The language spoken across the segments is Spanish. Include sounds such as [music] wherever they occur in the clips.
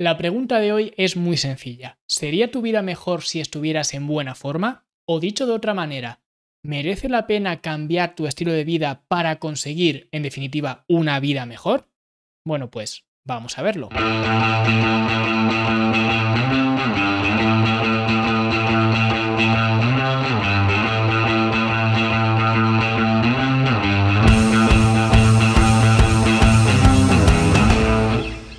La pregunta de hoy es muy sencilla. ¿Sería tu vida mejor si estuvieras en buena forma? O dicho de otra manera, ¿merece la pena cambiar tu estilo de vida para conseguir, en definitiva, una vida mejor? Bueno, pues vamos a verlo.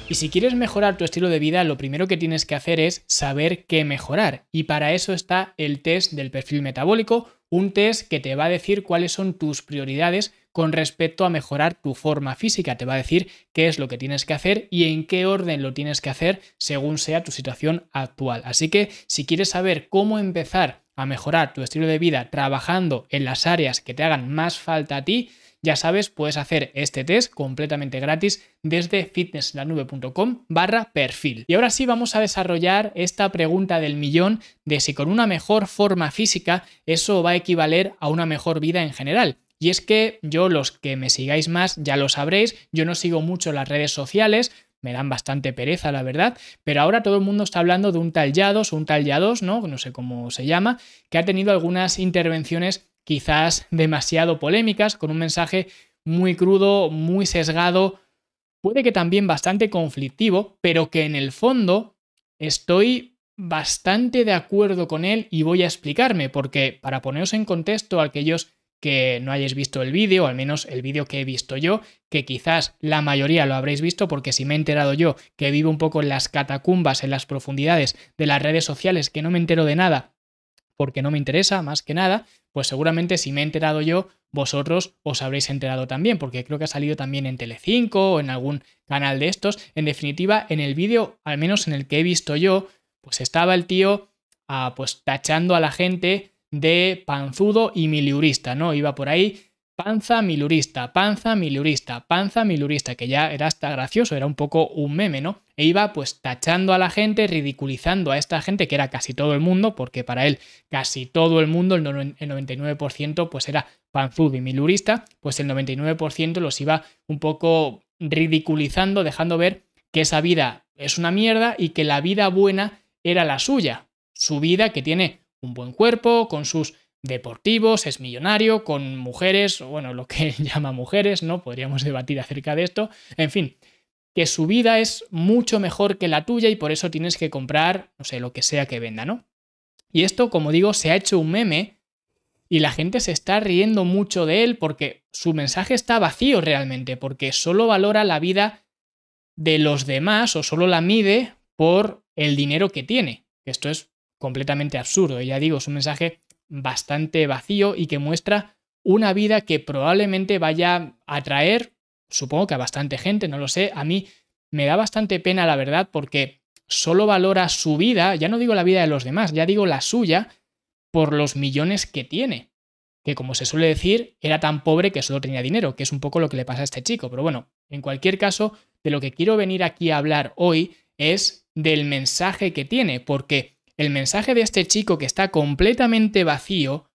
Y si quieres mejorar tu estilo de vida, lo primero que tienes que hacer es saber qué mejorar. Y para eso está el test del perfil metabólico, un test que te va a decir cuáles son tus prioridades con respecto a mejorar tu forma física. Te va a decir qué es lo que tienes que hacer y en qué orden lo tienes que hacer según sea tu situación actual. Así que si quieres saber cómo empezar a mejorar tu estilo de vida trabajando en las áreas que te hagan más falta a ti, ya sabes, puedes hacer este test completamente gratis desde fitnesslanube.com barra perfil. Y ahora sí vamos a desarrollar esta pregunta del millón de si con una mejor forma física eso va a equivaler a una mejor vida en general. Y es que yo, los que me sigáis más, ya lo sabréis, yo no sigo mucho las redes sociales, me dan bastante pereza, la verdad, pero ahora todo el mundo está hablando de un tal Yados o un tal Yados, ¿no? No sé cómo se llama, que ha tenido algunas intervenciones quizás demasiado polémicas, con un mensaje muy crudo, muy sesgado, puede que también bastante conflictivo, pero que en el fondo estoy bastante de acuerdo con él y voy a explicarme, porque para poneros en contexto aquellos que no hayáis visto el vídeo, al menos el vídeo que he visto yo, que quizás la mayoría lo habréis visto porque si me he enterado yo que vivo un poco en las catacumbas, en las profundidades de las redes sociales, que no me entero de nada porque no me interesa más que nada, pues seguramente si me he enterado yo, vosotros os habréis enterado también, porque creo que ha salido también en Telecinco o en algún canal de estos. En definitiva, en el vídeo, al menos en el que he visto yo, pues estaba el tío ah, pues tachando a la gente de panzudo y miliurista, ¿no? Iba por ahí panza milurista, panza milurista, panza milurista, que ya era hasta gracioso, era un poco un meme, ¿no? E iba pues tachando a la gente, ridiculizando a esta gente, que era casi todo el mundo, porque para él casi todo el mundo, el 99% pues era panzudo y milurista, pues el 99% los iba un poco ridiculizando, dejando ver que esa vida es una mierda y que la vida buena era la suya, su vida que tiene un buen cuerpo, con sus deportivos, es millonario, con mujeres, bueno, lo que [laughs] llama mujeres, ¿no? Podríamos debatir acerca de esto. En fin, que su vida es mucho mejor que la tuya y por eso tienes que comprar, no sé, lo que sea que venda, ¿no? Y esto, como digo, se ha hecho un meme y la gente se está riendo mucho de él porque su mensaje está vacío realmente, porque solo valora la vida de los demás o solo la mide por el dinero que tiene. Esto es completamente absurdo. Ya digo, es un mensaje bastante vacío y que muestra una vida que probablemente vaya a atraer, supongo que a bastante gente, no lo sé, a mí me da bastante pena la verdad porque solo valora su vida, ya no digo la vida de los demás, ya digo la suya, por los millones que tiene. Que como se suele decir, era tan pobre que solo tenía dinero, que es un poco lo que le pasa a este chico. Pero bueno, en cualquier caso, de lo que quiero venir aquí a hablar hoy es del mensaje que tiene, porque el mensaje de este chico que está completamente vacío,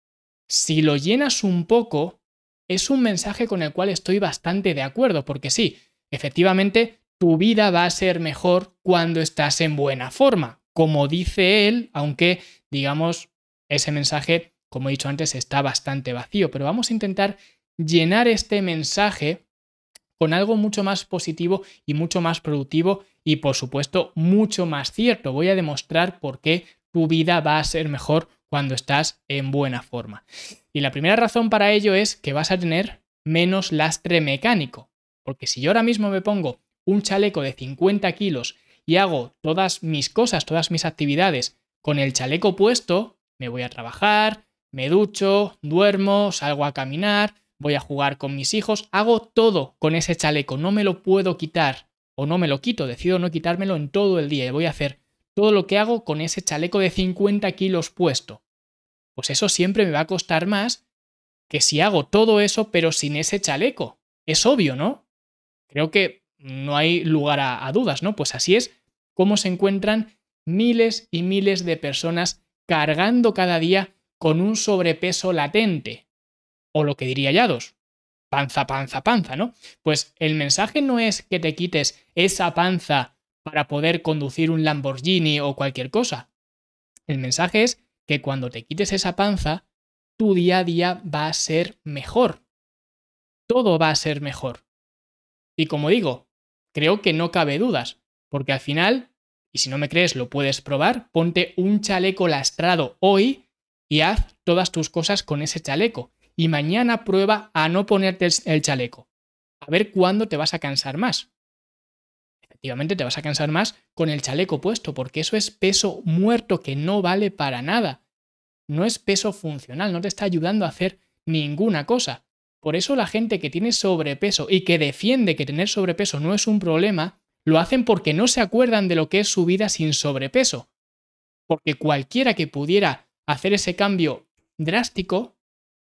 si lo llenas un poco, es un mensaje con el cual estoy bastante de acuerdo, porque sí, efectivamente, tu vida va a ser mejor cuando estás en buena forma, como dice él, aunque digamos, ese mensaje, como he dicho antes, está bastante vacío, pero vamos a intentar llenar este mensaje con algo mucho más positivo y mucho más productivo y por supuesto mucho más cierto. Voy a demostrar por qué tu vida va a ser mejor cuando estás en buena forma. Y la primera razón para ello es que vas a tener menos lastre mecánico. Porque si yo ahora mismo me pongo un chaleco de 50 kilos y hago todas mis cosas, todas mis actividades con el chaleco puesto, me voy a trabajar, me ducho, duermo, salgo a caminar, voy a jugar con mis hijos, hago todo con ese chaleco, no me lo puedo quitar o no me lo quito, decido no quitármelo en todo el día y voy a hacer todo lo que hago con ese chaleco de 50 kilos puesto. Pues eso siempre me va a costar más que si hago todo eso pero sin ese chaleco. Es obvio, ¿no? Creo que no hay lugar a, dudas, ¿no? Pues así es como se encuentran miles y miles de personas cargando cada día con un sobrepeso latente. O lo que diría Yados, panza, panza, panza, ¿no? Pues el mensaje no es que te quites esa panza para poder conducir un Lamborghini o cualquier cosa. El mensaje es que cuando te quites esa panza, tu día a día va a ser mejor. Todo va a ser mejor. Y como digo, creo que no cabe dudas, porque al final, y si no me crees lo puedes probar, ponte un chaleco lastrado hoy y haz todas tus cosas con ese chaleco. Y mañana prueba a no ponerte el chaleco. A ver cuándo te vas a cansar más. Efectivamente te vas a cansar más con el chaleco puesto, porque eso es peso muerto que no vale para nada. No es peso funcional, no te está ayudando a hacer ninguna cosa. Por eso la gente que tiene sobrepeso y que defiende que tener sobrepeso no es un problema, lo hacen porque no se acuerdan de lo que es su vida sin sobrepeso. Porque cualquiera que pudiera hacer ese cambio drástico,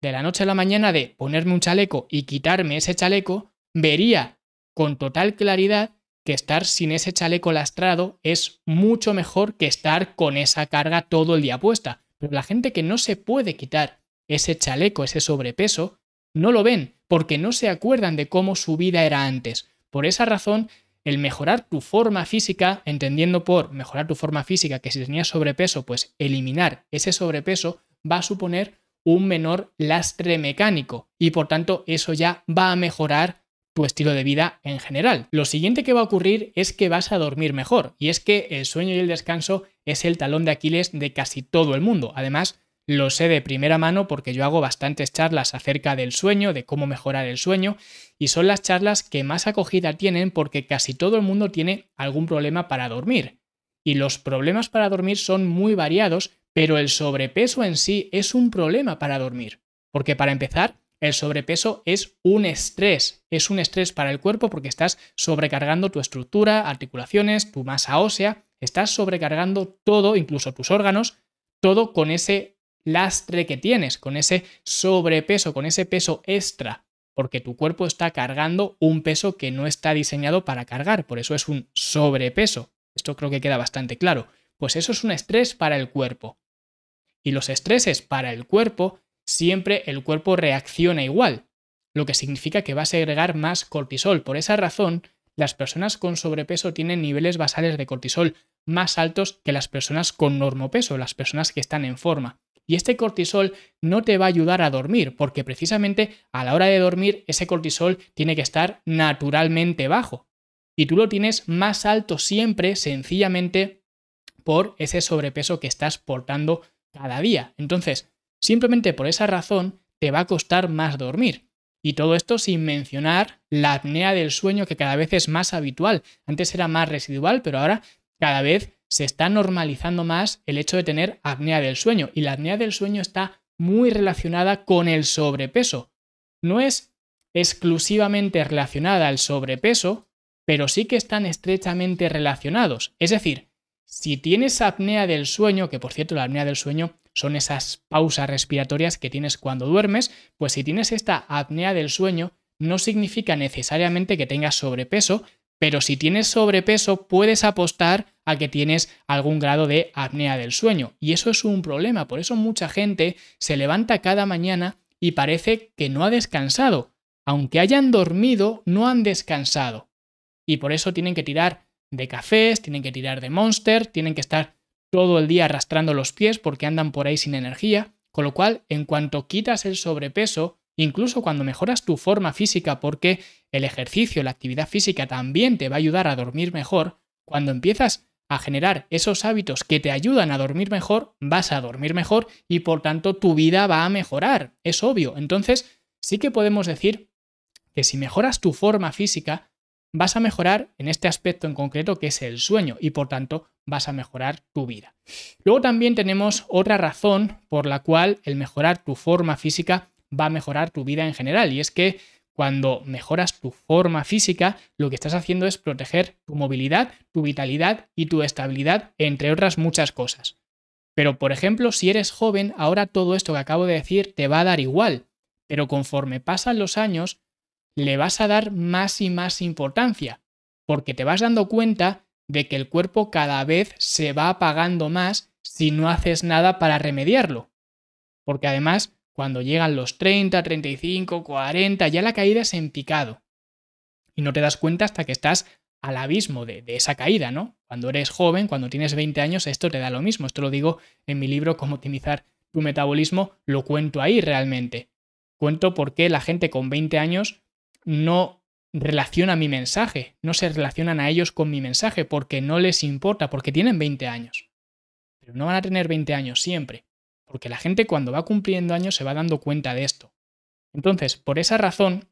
de la noche a la mañana de ponerme un chaleco y quitarme ese chaleco, vería con total claridad que estar sin ese chaleco lastrado es mucho mejor que estar con esa carga todo el día puesta. Pero la gente que no se puede quitar ese chaleco, ese sobrepeso, no lo ven porque no se acuerdan de cómo su vida era antes. Por esa razón, el mejorar tu forma física, entendiendo por mejorar tu forma física que si tenías sobrepeso, pues eliminar ese sobrepeso va a suponer un menor lastre mecánico y por tanto eso ya va a mejorar tu estilo de vida en general. Lo siguiente que va a ocurrir es que vas a dormir mejor y es que el sueño y el descanso es el talón de Aquiles de casi todo el mundo. Además, lo sé de primera mano porque yo hago bastantes charlas acerca del sueño, de cómo mejorar el sueño, y son las charlas que más acogida tienen porque casi todo el mundo tiene algún problema para dormir. Y los problemas para dormir son muy variados, pero el sobrepeso en sí es un problema para dormir. Porque para empezar, el sobrepeso es un estrés, es un estrés para el cuerpo porque estás sobrecargando tu estructura, articulaciones, tu masa ósea, estás sobrecargando todo, incluso tus órganos, todo con ese lastre que tienes, con ese sobrepeso, con ese peso extra, porque tu cuerpo está cargando un peso que no está diseñado para cargar, por eso es un sobrepeso. Esto creo que queda bastante claro. Pues eso es un estrés para el cuerpo. Y los estreses para el cuerpo, siempre el cuerpo reacciona igual, lo que significa que va a segregar más cortisol. Por esa razón, las personas con sobrepeso tienen niveles basales de cortisol más altos que las personas con normopeso, las personas que están en forma. Y este cortisol no te va a ayudar a dormir, porque precisamente a la hora de dormir ese cortisol tiene que estar naturalmente bajo. Y tú lo tienes más alto siempre, sencillamente, por ese sobrepeso que estás portando cada día. Entonces, simplemente por esa razón, te va a costar más dormir. Y todo esto sin mencionar la apnea del sueño que cada vez es más habitual. Antes era más residual, pero ahora cada vez se está normalizando más el hecho de tener apnea del sueño y la apnea del sueño está muy relacionada con el sobrepeso. No es exclusivamente relacionada al sobrepeso, pero sí que están estrechamente relacionados. Es decir, si tienes apnea del sueño, que por cierto la apnea del sueño son esas pausas respiratorias que tienes cuando duermes, pues si tienes esta apnea del sueño, no significa necesariamente que tengas sobrepeso, pero si tienes sobrepeso puedes apostar a que tienes algún grado de apnea del sueño. Y eso es un problema, por eso mucha gente se levanta cada mañana y parece que no ha descansado. Aunque hayan dormido, no han descansado. Y por eso tienen que tirar de cafés, tienen que tirar de monster, tienen que estar todo el día arrastrando los pies porque andan por ahí sin energía. Con lo cual, en cuanto quitas el sobrepeso, incluso cuando mejoras tu forma física porque el ejercicio, la actividad física también te va a ayudar a dormir mejor, cuando empiezas a generar esos hábitos que te ayudan a dormir mejor, vas a dormir mejor y por tanto tu vida va a mejorar, es obvio. Entonces, sí que podemos decir que si mejoras tu forma física, vas a mejorar en este aspecto en concreto que es el sueño y por tanto vas a mejorar tu vida. Luego también tenemos otra razón por la cual el mejorar tu forma física va a mejorar tu vida en general. Y es que cuando mejoras tu forma física, lo que estás haciendo es proteger tu movilidad, tu vitalidad y tu estabilidad, entre otras muchas cosas. Pero, por ejemplo, si eres joven, ahora todo esto que acabo de decir te va a dar igual. Pero conforme pasan los años, le vas a dar más y más importancia, porque te vas dando cuenta de que el cuerpo cada vez se va apagando más si no haces nada para remediarlo. Porque además cuando llegan los 30, 35, 40, ya la caída es en picado. Y no te das cuenta hasta que estás al abismo de, de, esa caída, ¿no? Cuando eres joven, cuando tienes 20 años, esto te da lo mismo. Esto lo digo en mi libro Cómo optimizar tu metabolismo, lo cuento ahí realmente. Cuento por qué la gente con 20 años no relaciona mi mensaje, no se relacionan a ellos con mi mensaje porque no les importa, porque tienen 20 años. Pero no van a tener 20 años siempre, porque la gente cuando va cumpliendo años se va dando cuenta de esto. Entonces, por esa razón,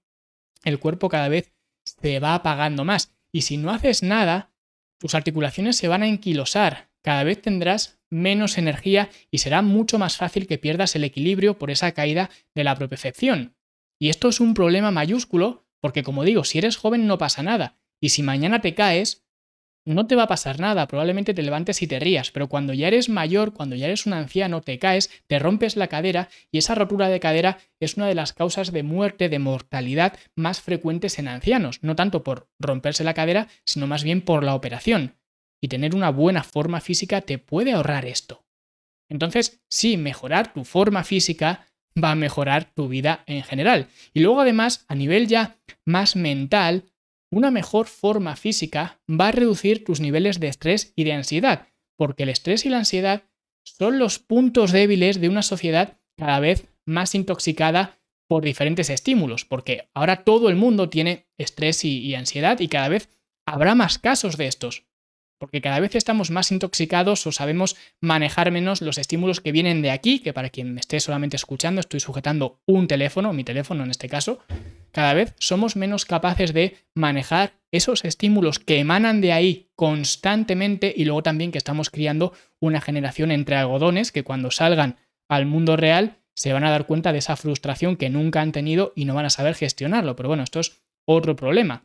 el cuerpo cada vez se va apagando más. Y si no haces nada, tus articulaciones se van a enquilosar, cada vez tendrás menos energía y será mucho más fácil que pierdas el equilibrio por esa caída de la propiocepción. Y esto es un problema mayúsculo porque como digo, si eres joven no pasa nada. Y si mañana te caes, no te va a pasar nada, probablemente te levantes y te rías, pero cuando ya eres mayor, cuando ya eres un anciano, te caes, te rompes la cadera y esa rotura de cadera es una de las causas de muerte, de mortalidad más frecuentes en ancianos, no tanto por romperse la cadera, sino más bien por la operación. Y tener una buena forma física te puede ahorrar esto. Entonces, sí, mejorar tu forma física va a mejorar tu vida en general. Y luego además, a nivel ya más mental, una mejor forma física va a reducir tus niveles de estrés y de ansiedad, porque el estrés y la ansiedad son los puntos débiles de una sociedad cada vez más intoxicada por diferentes estímulos, porque ahora todo el mundo tiene estrés y, ansiedad y cada vez habrá más casos de estos porque cada vez estamos más intoxicados o sabemos manejar menos los estímulos que vienen de aquí, que para quien me esté solamente escuchando estoy sujetando un teléfono, mi teléfono en este caso, cada vez somos menos capaces de manejar esos estímulos que emanan de ahí constantemente y luego también que estamos criando una generación entre algodones que cuando salgan al mundo real se van a dar cuenta de esa frustración que nunca han tenido y no van a saber gestionarlo. Pero bueno, esto es otro problema.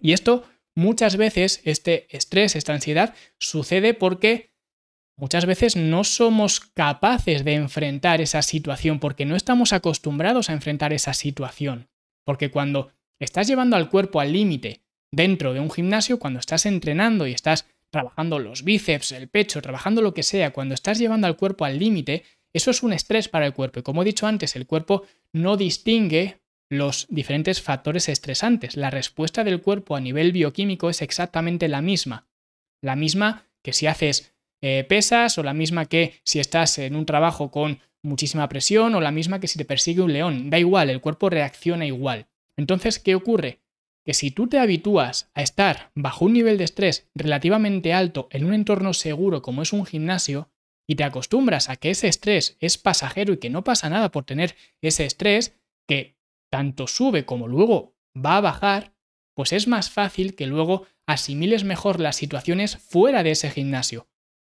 Y esto muchas veces este estrés, esta ansiedad, sucede porque muchas veces no somos capaces de enfrentar esa situación, porque no estamos acostumbrados a enfrentar esa situación. Porque cuando estás llevando al cuerpo al límite dentro de un gimnasio, cuando estás entrenando y estás trabajando los bíceps, el pecho, trabajando lo que sea, cuando estás llevando al cuerpo al límite, eso es un estrés para el cuerpo. Y como he dicho antes, el cuerpo no distingue los diferentes factores estresantes. La respuesta del cuerpo a nivel bioquímico es exactamente la misma. La misma que si haces eh, pesas o la misma que si estás en un trabajo con muchísima presión o la misma que si te persigue un león. Da igual, el cuerpo reacciona igual. Entonces, ¿qué ocurre? Que si tú te habitúas a estar bajo un nivel de estrés relativamente alto en un entorno seguro como es un gimnasio, y te acostumbras a que ese estrés es pasajero y que no pasa nada por tener ese estrés, que tanto sube como luego va a bajar, pues es más fácil que luego asimiles mejor las situaciones fuera de ese gimnasio.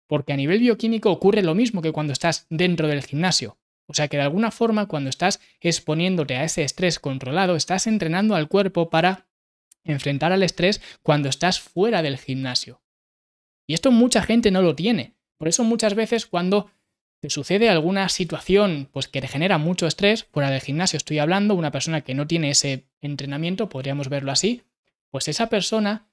Porque a nivel bioquímico ocurre lo mismo que cuando estás dentro del gimnasio. O sea que de alguna forma cuando estás exponiéndote a ese estrés controlado, estás entrenando al cuerpo para enfrentar al estrés cuando estás fuera del gimnasio. Y esto mucha gente no lo tiene. Por eso muchas veces cuando te sucede alguna situación pues, que te genera mucho estrés, fuera del gimnasio estoy hablando, una persona que no tiene ese entrenamiento, podríamos verlo así, pues esa persona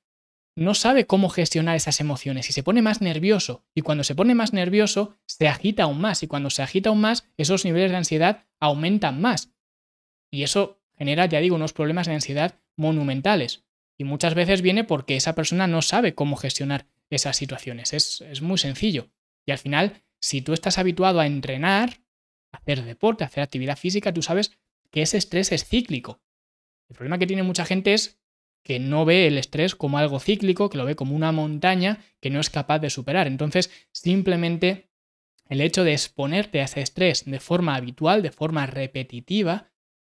no sabe cómo gestionar esas emociones y se pone más nervioso. Y cuando se pone más nervioso, se agita aún más. Y cuando se agita aún más, esos niveles de ansiedad aumentan más. Y eso genera, ya digo, unos problemas de ansiedad monumentales. Y muchas veces viene porque esa persona no sabe cómo gestionar esas situaciones. Es, es muy sencillo. Y al final si tú estás habituado a entrenar, hacer deporte, a hacer actividad física, tú sabes que ese estrés es cíclico. El problema que tiene mucha gente es que no ve el estrés como algo cíclico, que lo ve como una montaña que no es capaz de superar. Entonces, simplemente el hecho de exponerte a ese estrés de forma habitual, de forma repetitiva,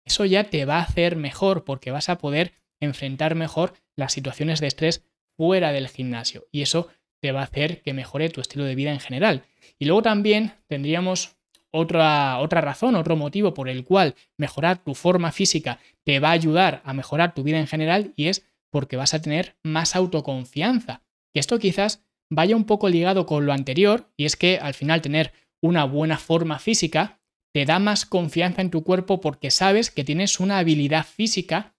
eso ya te va a hacer mejor porque vas a poder enfrentar mejor las situaciones de estrés fuera del gimnasio. Y eso te va a hacer que mejore tu estilo de vida en general. Y luego también tendríamos otra, otra razón, otro motivo por el cual mejorar tu forma física te va a ayudar a mejorar tu vida en general y es porque vas a tener más autoconfianza. Que esto quizás vaya un poco ligado con lo anterior y es que al final tener una buena forma física te da más confianza en tu cuerpo porque sabes que tienes una habilidad física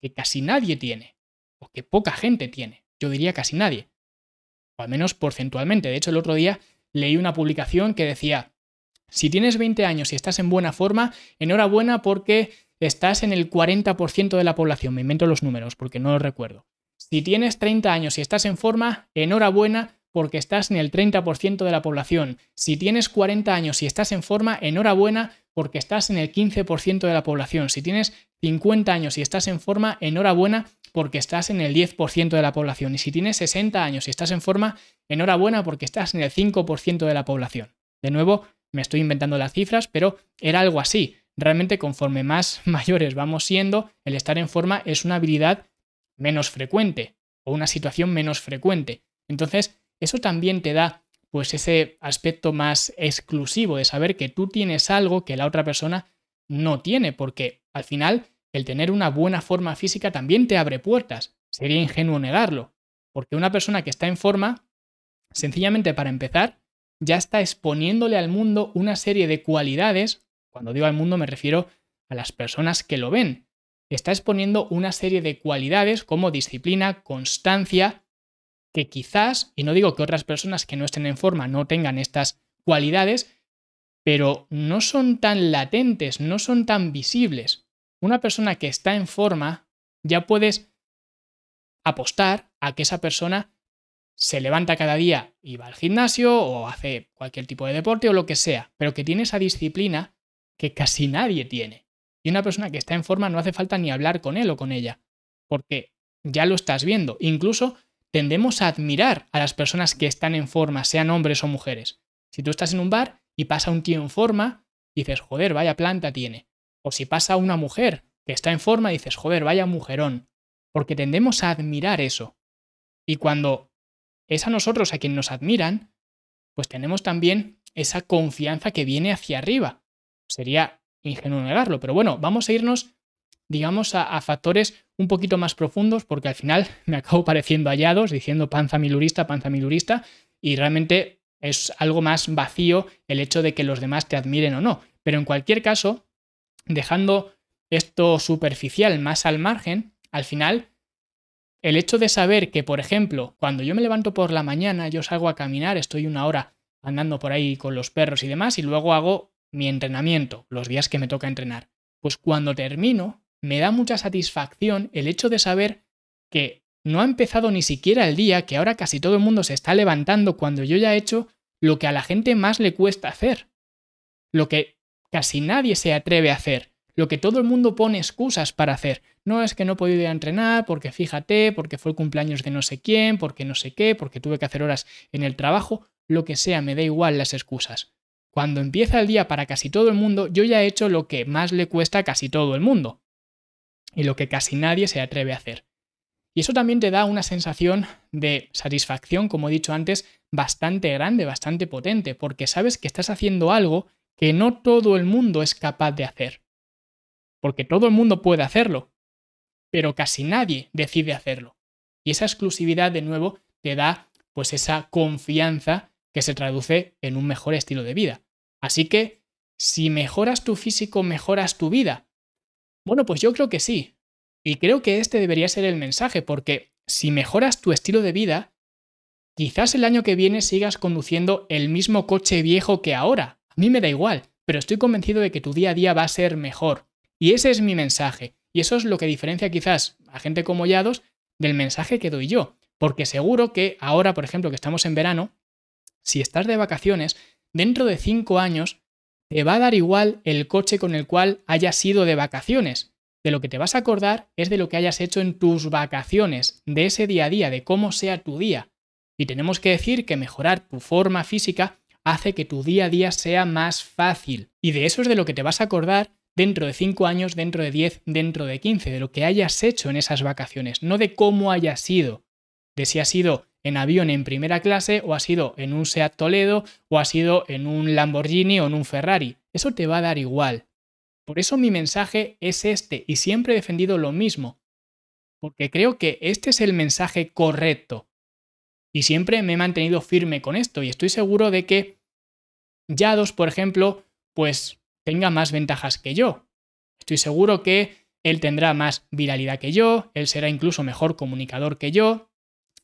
que casi nadie tiene o que poca gente tiene. Yo diría casi nadie o al menos porcentualmente. De hecho, el otro día leí una publicación que decía, si tienes 20 años y estás en buena forma, enhorabuena porque estás en el 40% de la población. Me invento los números porque no los recuerdo. Si tienes 30 años y estás en forma, enhorabuena porque estás en el 30% de la población. Si tienes 40 años y estás en forma, enhorabuena porque estás en el 15% de la población. Si tienes 50 años y estás en forma, enhorabuena porque estás en el 10% de la población. Y si tienes 60 años y estás en forma, enhorabuena porque estás en el 5% de la población. De nuevo, me estoy inventando las cifras, pero era algo así. Realmente conforme más [laughs] mayores vamos siendo, el estar en forma es una habilidad menos frecuente o una situación menos frecuente. Entonces, eso también te da pues ese aspecto más exclusivo de saber que tú tienes algo que la otra persona no tiene, porque al final el tener una buena forma física también te abre puertas. Sería ingenuo negarlo, porque una persona que está en forma, sencillamente para empezar, ya está exponiéndole al mundo una serie de cualidades, cuando digo al mundo me refiero a las personas que lo ven, está exponiendo una serie de cualidades como disciplina, constancia, que quizás, y no digo que otras personas que no estén en forma no tengan estas cualidades, pero no son tan latentes, no son tan visibles. Una persona que está en forma, ya puedes apostar a que esa persona se levanta cada día y va al gimnasio o hace cualquier tipo de deporte o lo que sea, pero que tiene esa disciplina que casi nadie tiene. Y una persona que está en forma no hace falta ni hablar con él o con ella, porque ya lo estás viendo. Incluso tendemos a admirar a las personas que están en forma, sean hombres o mujeres. Si tú estás en un bar y pasa un tío en forma, dices, joder, vaya planta tiene. O si pasa una mujer que está en forma, dices, joder, vaya mujerón. Porque tendemos a admirar eso. Y cuando es a nosotros a quien nos admiran, pues tenemos también esa confianza que viene hacia arriba. Sería ingenuo negarlo, pero bueno, vamos a irnos, digamos, a, factores un poquito más profundos, porque al final [laughs] me acabo pareciendo hallados, diciendo panza milurista, panza milurista, y realmente es algo más vacío el hecho de que los demás te admiren o no. Pero en cualquier caso, dejando esto superficial más al margen, al final el hecho de saber que, por ejemplo, cuando yo me levanto por la mañana, yo salgo a caminar, estoy una hora andando por ahí con los perros y demás, y luego hago mi entrenamiento, los días que me toca entrenar. Pues cuando termino, me da mucha satisfacción el hecho de saber que no ha empezado ni siquiera el día, que ahora casi todo el mundo se está levantando cuando yo ya he hecho lo que a la gente más le cuesta hacer. Lo que casi nadie se atreve a hacer lo que todo el mundo pone excusas para hacer. No es que no he podido ir a entrenar porque fíjate, porque fue el cumpleaños de no sé quién, porque no sé qué, porque tuve que hacer horas en el trabajo, lo que sea, me da igual las excusas. Cuando empieza el día para casi todo el mundo, yo ya he hecho lo que más le cuesta a casi todo el mundo y lo que casi nadie se atreve a hacer. Y eso también te da una sensación de satisfacción, como he dicho antes, bastante grande, bastante potente, porque sabes que estás haciendo algo que no todo el mundo es capaz de hacer porque todo el mundo puede hacerlo, pero casi nadie decide hacerlo. Y esa exclusividad, de nuevo, te da pues esa confianza que se traduce en un mejor estilo de vida. Así que, si mejoras tu físico, mejoras tu vida. Bueno, pues yo creo que sí. Y creo que este debería ser el mensaje, porque si mejoras tu estilo de vida, quizás el año que viene sigas conduciendo el mismo coche viejo que ahora. A mí me da igual, pero estoy convencido de que tu día a día va a ser mejor. Y ese es mi mensaje. Y eso es lo que diferencia quizás a gente como Yados del mensaje que doy yo. Porque seguro que ahora, por ejemplo, que estamos en verano, si estás de vacaciones, dentro de cinco años te va a dar igual el coche con el cual hayas ido de vacaciones. De lo que te vas a acordar es de lo que hayas hecho en tus vacaciones, de ese día a día, de cómo sea tu día. Y tenemos que decir que mejorar tu forma física hace que tu día a día sea más fácil. Y de eso es de lo que te vas a acordar dentro de 5 años, dentro de 10, dentro de 15, de lo que hayas hecho en esas vacaciones, no de cómo hayas sido, de si has sido en avión en primera clase o has sido en un Seat Toledo o has sido en un Lamborghini o en un Ferrari. Eso te va a dar igual. Por eso mi mensaje es este y siempre he defendido lo mismo, porque creo que este es el mensaje correcto. Y siempre me he mantenido firme con esto y estoy seguro de que Yados, por ejemplo, pues tenga más ventajas que yo. Estoy seguro que él tendrá más viralidad que yo, él será incluso mejor comunicador que yo,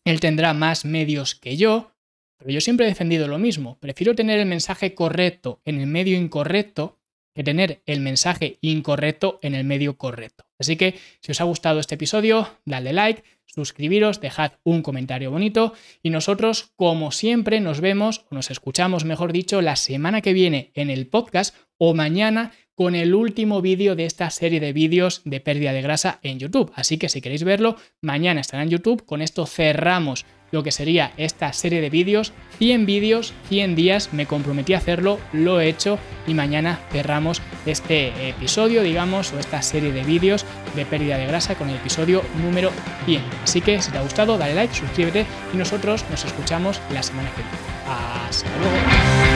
él tendrá más medios que yo, pero yo siempre he defendido lo mismo. Prefiero tener el mensaje correcto en el medio incorrecto que tener el mensaje incorrecto en el medio correcto. Así que si os ha gustado este episodio, dale like, suscribiros, dejad un comentario bonito y nosotros, como siempre, nos vemos, o nos escuchamos, mejor dicho, la semana que viene en el podcast o mañana con el último vídeo de esta serie de vídeos de pérdida de grasa en YouTube. Así que si queréis verlo, mañana estará en YouTube. Con esto cerramos lo que sería esta serie de vídeos. 100 vídeos, 100 días, me comprometí a hacerlo, lo he hecho y mañana cerramos este episodio, digamos, o esta serie de vídeos de pérdida de grasa con el episodio número 100. Así que si te ha gustado, dale like, suscríbete y nosotros nos escuchamos la semana que viene. Hasta luego.